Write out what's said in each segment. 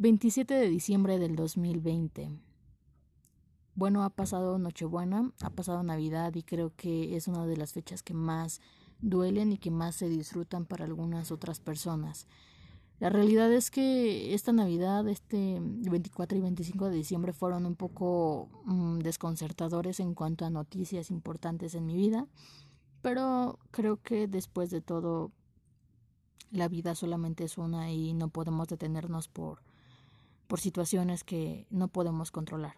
27 de diciembre del 2020. Bueno, ha pasado Nochebuena, ha pasado Navidad y creo que es una de las fechas que más duelen y que más se disfrutan para algunas otras personas. La realidad es que esta Navidad, este 24 y 25 de diciembre fueron un poco mm, desconcertadores en cuanto a noticias importantes en mi vida, pero creo que después de todo la vida solamente es una y no podemos detenernos por, por situaciones que no podemos controlar.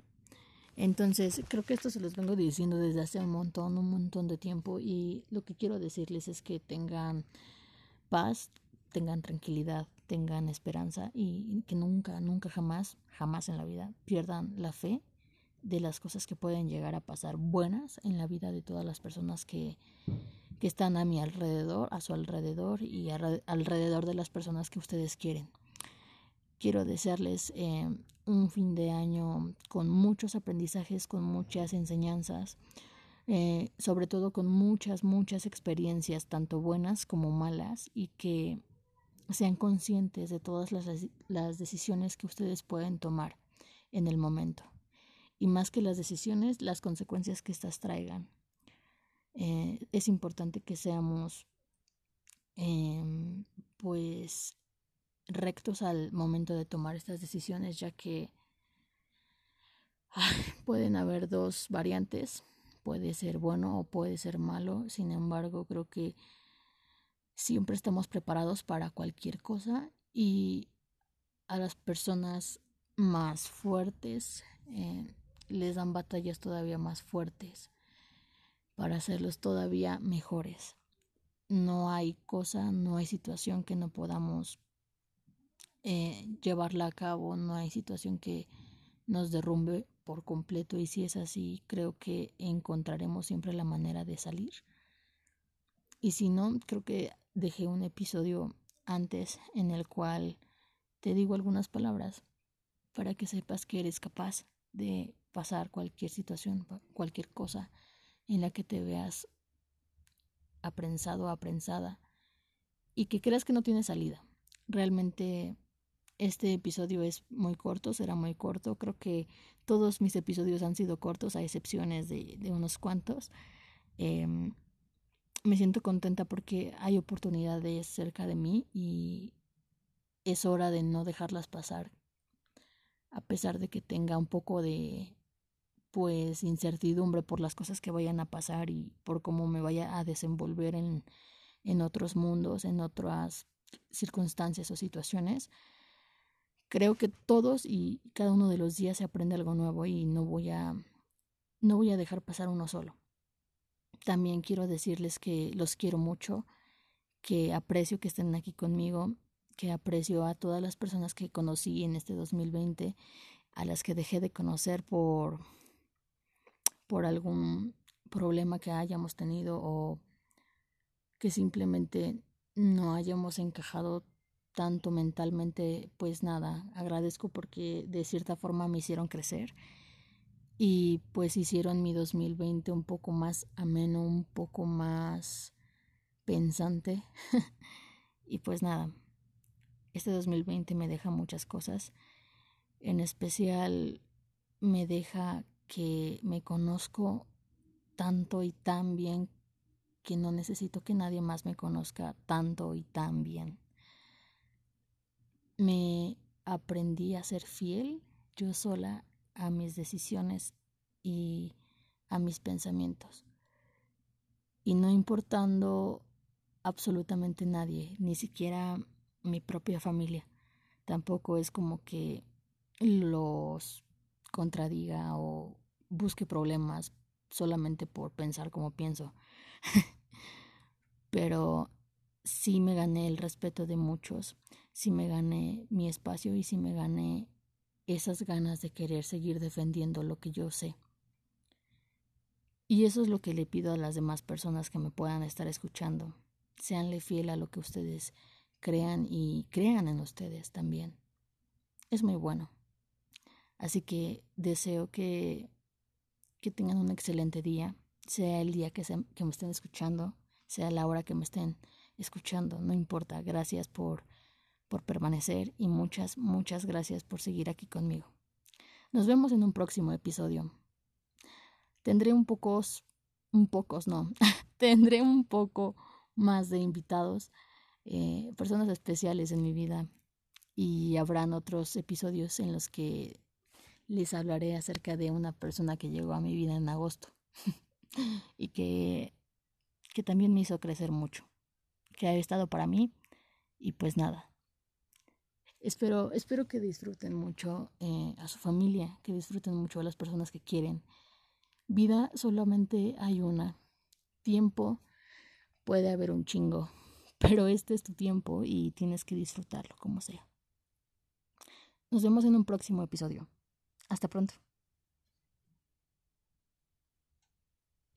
Entonces, creo que esto se los vengo diciendo desde hace un montón, un montón de tiempo y lo que quiero decirles es que tengan paz, tengan tranquilidad, tengan esperanza y que nunca, nunca, jamás, jamás en la vida pierdan la fe de las cosas que pueden llegar a pasar buenas en la vida de todas las personas que, que están a mi alrededor, a su alrededor y alrededor de las personas que ustedes quieren. Quiero desearles eh, un fin de año con muchos aprendizajes, con muchas enseñanzas, eh, sobre todo con muchas, muchas experiencias, tanto buenas como malas, y que sean conscientes de todas las, las decisiones que ustedes pueden tomar en el momento. Y más que las decisiones, las consecuencias que éstas traigan. Eh, es importante que seamos eh, pues rectos al momento de tomar estas decisiones, ya que pueden haber dos variantes, puede ser bueno o puede ser malo, sin embargo creo que siempre estamos preparados para cualquier cosa y a las personas más fuertes eh, les dan batallas todavía más fuertes para hacerlos todavía mejores. No hay cosa, no hay situación que no podamos eh, llevarla a cabo, no hay situación que nos derrumbe por completo y si es así, creo que encontraremos siempre la manera de salir. Y si no, creo que dejé un episodio antes en el cual te digo algunas palabras para que sepas que eres capaz de pasar cualquier situación, cualquier cosa en la que te veas aprensado aprensada y que creas que no tiene salida. Realmente este episodio es muy corto, será muy corto. Creo que todos mis episodios han sido cortos, a excepciones de, de unos cuantos. Eh, me siento contenta porque hay oportunidades cerca de mí y es hora de no dejarlas pasar. A pesar de que tenga un poco de pues incertidumbre por las cosas que vayan a pasar y por cómo me vaya a desenvolver en, en otros mundos, en otras circunstancias o situaciones. Creo que todos y cada uno de los días se aprende algo nuevo y no voy a no voy a dejar pasar uno solo. También quiero decirles que los quiero mucho, que aprecio que estén aquí conmigo, que aprecio a todas las personas que conocí en este 2020, a las que dejé de conocer por por algún problema que hayamos tenido o que simplemente no hayamos encajado tanto mentalmente, pues nada, agradezco porque de cierta forma me hicieron crecer y pues hicieron mi 2020 un poco más ameno, un poco más pensante. y pues nada, este 2020 me deja muchas cosas, en especial me deja que me conozco tanto y tan bien que no necesito que nadie más me conozca tanto y tan bien. Me aprendí a ser fiel yo sola a mis decisiones y a mis pensamientos. Y no importando absolutamente nadie, ni siquiera mi propia familia. Tampoco es como que los contradiga o busque problemas solamente por pensar como pienso. Pero sí me gané el respeto de muchos, sí me gané mi espacio y sí me gané esas ganas de querer seguir defendiendo lo que yo sé. Y eso es lo que le pido a las demás personas que me puedan estar escuchando. Seanle fiel a lo que ustedes crean y crean en ustedes también. Es muy bueno. Así que deseo que, que tengan un excelente día, sea el día que, que me estén escuchando, sea la hora que me estén escuchando, no importa. Gracias por por permanecer y muchas, muchas gracias por seguir aquí conmigo. Nos vemos en un próximo episodio. Tendré un pocos, un pocos, no, tendré un poco más de invitados, eh, personas especiales en mi vida y habrán otros episodios en los que les hablaré acerca de una persona que llegó a mi vida en agosto y que, que también me hizo crecer mucho, que ha estado para mí y pues nada. Espero, espero que disfruten mucho eh, a su familia, que disfruten mucho a las personas que quieren. Vida solamente hay una. Tiempo puede haber un chingo, pero este es tu tiempo y tienes que disfrutarlo como sea. Nos vemos en un próximo episodio. Hasta pronto.